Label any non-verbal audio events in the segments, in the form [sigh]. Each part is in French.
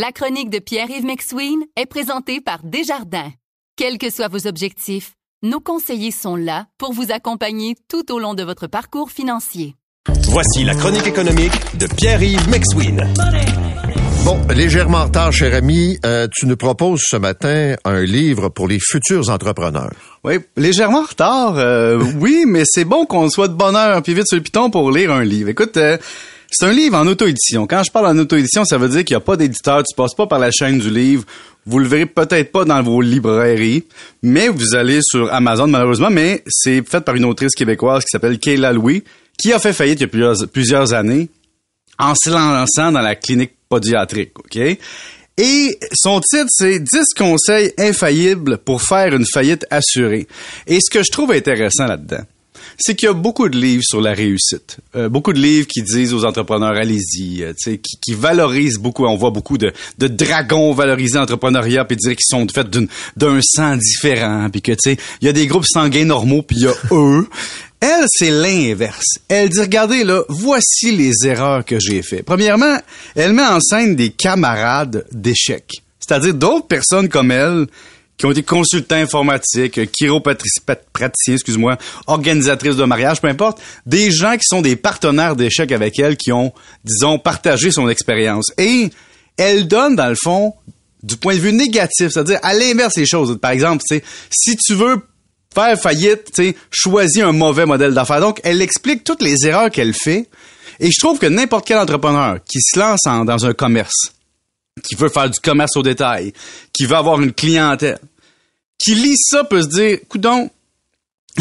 La chronique de Pierre-Yves McSween est présentée par Desjardins. Quels que soient vos objectifs, nos conseillers sont là pour vous accompagner tout au long de votre parcours financier. Voici la chronique économique de Pierre-Yves McSween. Bon, légèrement en retard, cher ami, euh, tu nous proposes ce matin un livre pour les futurs entrepreneurs. Oui, légèrement en retard, euh, [laughs] oui, mais c'est bon qu'on soit de bonne heure puis vite sur le piton pour lire un livre. Écoute, euh, c'est un livre en auto-édition. Quand je parle en auto-édition, ça veut dire qu'il n'y a pas d'éditeur, tu passes pas par la chaîne du livre. Vous le verrez peut-être pas dans vos librairies, mais vous allez sur Amazon malheureusement, mais c'est fait par une autrice québécoise qui s'appelle Kayla Louis, qui a fait faillite il y a plusieurs, années en se lançant dans la clinique podiatrique, OK? Et son titre, c'est 10 conseils infaillibles pour faire une faillite assurée. Et ce que je trouve intéressant là-dedans, c'est qu'il y a beaucoup de livres sur la réussite. Euh, beaucoup de livres qui disent aux entrepreneurs, allez-y, euh, qui, qui valorisent beaucoup. On voit beaucoup de, dragons valoriser l'entrepreneuriat, puis dire qu'ils sont faits d'un sang différent, puis que, tu sais, il y a des groupes sanguins normaux, puis il y a [laughs] eux. Elle, c'est l'inverse. Elle dit, regardez, là, voici les erreurs que j'ai faites. Premièrement, elle met en scène des camarades d'échecs. C'est-à-dire d'autres personnes comme elle qui ont été consultants informatiques, chiropraticiens, excuse-moi, organisatrices de mariage, peu importe, des gens qui sont des partenaires d'échecs avec elle, qui ont, disons, partagé son expérience. Et elle donne, dans le fond, du point de vue négatif, c'est-à-dire à l'inverse les choses. Par exemple, si tu veux faire faillite, choisis un mauvais modèle d'affaires. Donc, elle explique toutes les erreurs qu'elle fait. Et je trouve que n'importe quel entrepreneur qui se lance dans un commerce, qui veut faire du commerce au détail, qui veut avoir une clientèle, qui lit ça peut se dire, coudon,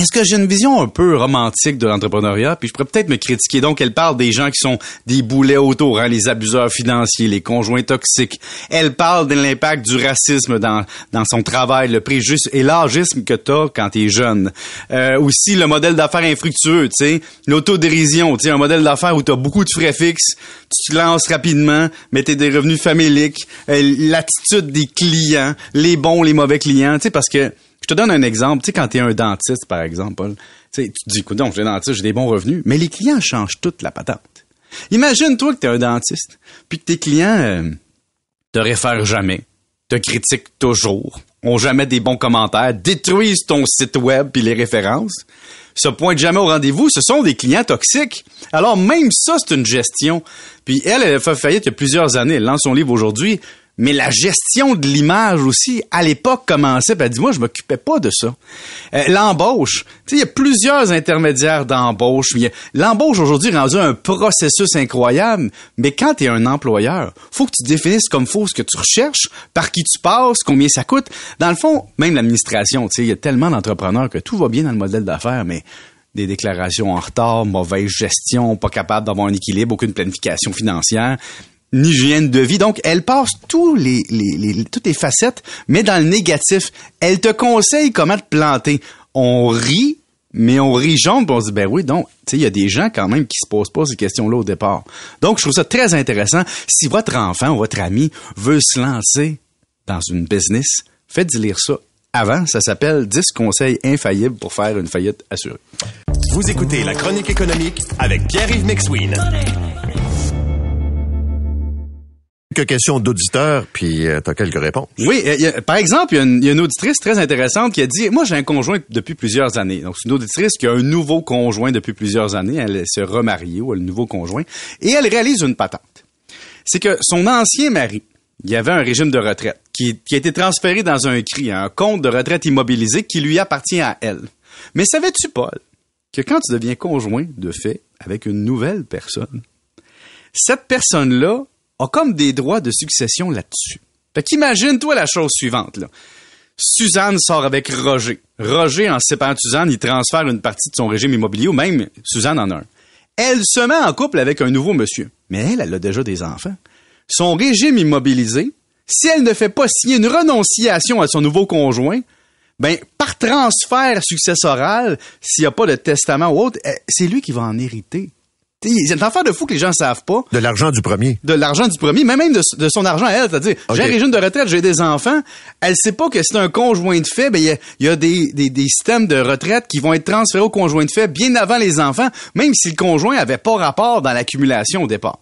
est-ce que j'ai une vision un peu romantique de l'entrepreneuriat? Puis je pourrais peut-être me critiquer. Donc, elle parle des gens qui sont des boulets autour, hein, les abuseurs financiers, les conjoints toxiques. Elle parle de l'impact du racisme dans, dans son travail, le préjudice et l'âgisme que t'as quand t'es jeune. Euh, aussi, le modèle d'affaires infructueux, tu sais, l'autodérision, tu sais, un modèle d'affaires où t'as beaucoup de frais fixes, tu te lances rapidement, mais t'as des revenus familiques, euh, l'attitude des clients, les bons, les mauvais clients, tu sais, parce que je te donne un exemple. Tu sais, quand tu es un dentiste, par exemple, tu te dis, écoute, j'ai dentiste, j'ai des bons revenus, mais les clients changent toute la patente. Imagine-toi que tu es un dentiste, puis que tes clients euh, te réfèrent jamais, te critiquent toujours, ont jamais des bons commentaires, détruisent ton site web puis les références, se pointent jamais au rendez-vous, ce sont des clients toxiques. Alors même ça, c'est une gestion. Puis elle, elle a fait faillite il y a plusieurs années, elle lance son livre aujourd'hui, mais la gestion de l'image aussi, à l'époque, commençait. Ben, dis-moi, je m'occupais pas de ça. Euh, l'embauche, tu sais, il y a plusieurs intermédiaires d'embauche. L'embauche aujourd'hui est rendu un processus incroyable, mais quand tu es un employeur, faut que tu définisses comme faut ce que tu recherches, par qui tu passes, combien ça coûte. Dans le fond, même l'administration, tu sais, il y a tellement d'entrepreneurs que tout va bien dans le modèle d'affaires, mais des déclarations en retard, mauvaise gestion, pas capable d'avoir un équilibre, aucune planification financière hygiène de vie. Donc, elle passe tous les, toutes les facettes, mais dans le négatif. Elle te conseille comment te planter. On rit, mais on rit jaune, on se dit, ben oui, donc, tu sais, il y a des gens quand même qui se posent pas ces questions-là au départ. Donc, je trouve ça très intéressant. Si votre enfant ou votre ami veut se lancer dans une business, faites lire ça avant. Ça s'appelle 10 conseils infaillibles pour faire une faillite assurée. Vous écoutez La Chronique économique avec Pierre-Yves McSween quelques questions d'auditeurs, puis euh, tu as quelques réponses. Oui, par exemple, il y, a une auditrice très intéressante qui a dit, moi j'ai un conjoint depuis plusieurs années. Donc c'est une auditrice qui a un nouveau conjoint depuis plusieurs années. Elle s'est remariée ou a le nouveau conjoint. Et elle réalise une patente. C'est que son ancien mari, il y avait un régime de retraite qui, qui a été transféré dans un CRI, un compte de retraite immobilisé qui lui appartient à elle. Mais savais-tu, Paul, que quand tu deviens conjoint de fait avec une nouvelle personne, cette personne-là a comme des droits de succession là-dessus. Fait qu'imagine-toi la chose suivante. Suzanne sort avec Roger. Roger, en séparant Suzanne, il transfère une partie de son régime immobilier, ou même Suzanne en a un. Elle se met en couple avec un nouveau monsieur. Mais elle, elle a déjà des enfants. Son régime immobilisé, si elle ne fait pas signer une renonciation à son nouveau conjoint, ben, par transfert successoral, s'il n'y a pas de testament ou autre, eh, c'est lui qui va en hériter. C'est une affaire de fou que les gens savent pas. De l'argent du premier. De l'argent du premier, mais même de, son argent à elle. C'est-à-dire, j'ai un régime de retraite, j'ai des enfants. Elle sait pas que c'est un conjoint de fait. Ben, il y a, des, systèmes de retraite qui vont être transférés au conjoint de fait bien avant les enfants, même si le conjoint avait pas rapport dans l'accumulation au départ.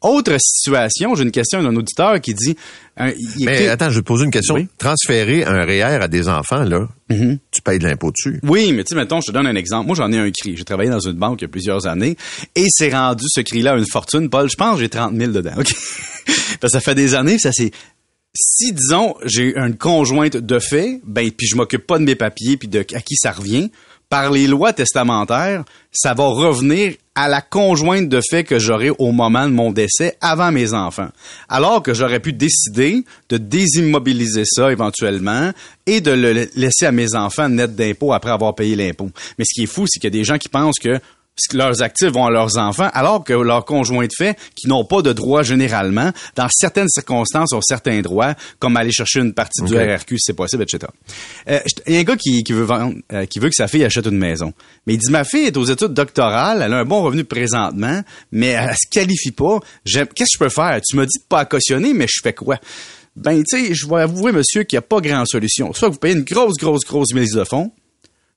Autre situation, j'ai une question d'un auditeur qui dit... euh, il Mais écrit- attends, je vais te poser une question. Oui. Transférer un REER à des enfants, là, Mhm. tu payes de l'impôt dessus. Oui, mais tu sais, mettons, je te donne un exemple. Moi, j'en ai un cri. J'ai travaillé dans une banque il y a plusieurs années et c'est rendu ce cri-là une fortune. Paul, je pense que j'ai 30 000 dedans. OK? [laughs] Parce que ça fait des années, ça c'est... Si, disons, j'ai une conjointe de fait, ben, puis je m'occupe pas de mes papiers, puis de à qui ça revient, par les lois testamentaires, ça va revenir à la conjointe de fait que j'aurai au moment de mon décès avant mes enfants. Alors que j'aurais pu décider de désimmobiliser ça éventuellement et de le laisser à mes enfants net d'impôts après avoir payé l'impôt. Mais ce qui est fou, c'est qu'il y a des gens qui pensent que leurs actifs vont à leurs enfants, alors que leurs conjoints de fait, qui n'ont pas de droits généralement, dans certaines circonstances, ont certains droits, comme aller chercher une partie du. RRQ si c'est possible, etc. Euh, Il y a un gars qui, qui veut vendre, euh, qui veut que sa fille achète une maison. Mais il dit, ma fille est aux études doctorales, elle a un bon revenu présentement, mais elle se qualifie pas. Qu'est-ce que je peux faire? Tu m'as dit de pas à cautionner, mais je fais quoi? Ben, tu sais, je vais avouer, monsieur, qu'il n'y a pas grand solution. Soit vous payez une grosse, grosse, grosse mise de fonds,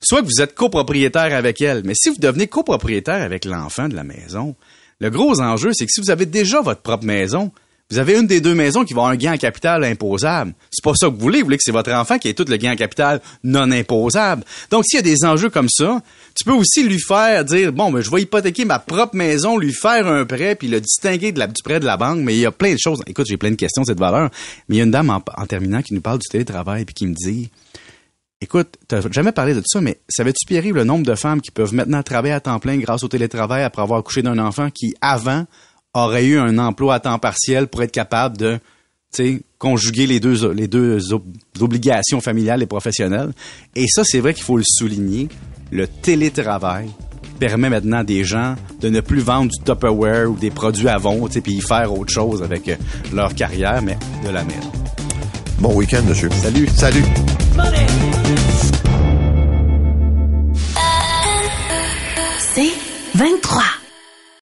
soit que vous êtes copropriétaire avec elle. Mais si vous devenez copropriétaire avec l'enfant de la maison, le gros enjeu, c'est que si vous avez déjà votre propre maison, vous avez une des deux maisons qui va avoir un gain en capital imposable. C'est pas ça que vous voulez. Vous voulez que c'est votre enfant qui ait tout le gain en capital non imposable. Donc, s'il y a des enjeux comme ça, tu peux aussi lui faire dire, bon, ben, je vais hypothéquer ma propre maison, lui faire un prêt, puis le distinguer du prêt de la banque. Mais il y a plein de choses. Écoute, j'ai plein de questions de cette valeur. Mais il y a une dame en, en terminant qui nous parle du télétravail, puis qui me dit, Écoute, t'as jamais parlé de ça, mais savais-tu, Pierre, le nombre de femmes qui peuvent maintenant travailler à temps plein grâce au télétravail après avoir accouché d'un enfant qui, avant, aurait eu un emploi à temps partiel pour être capable de, tu sais, conjuguer les deux, les deux ob- obligations familiales et professionnelles? Et ça, c'est vrai qu'il faut le souligner. Le télétravail permet maintenant à des gens de ne plus vendre du Tupperware ou des produits tu sais, puis y faire autre chose avec euh, leur carrière, mais de la maison. Bon week-end, monsieur. Salut. Salut. C'est 23.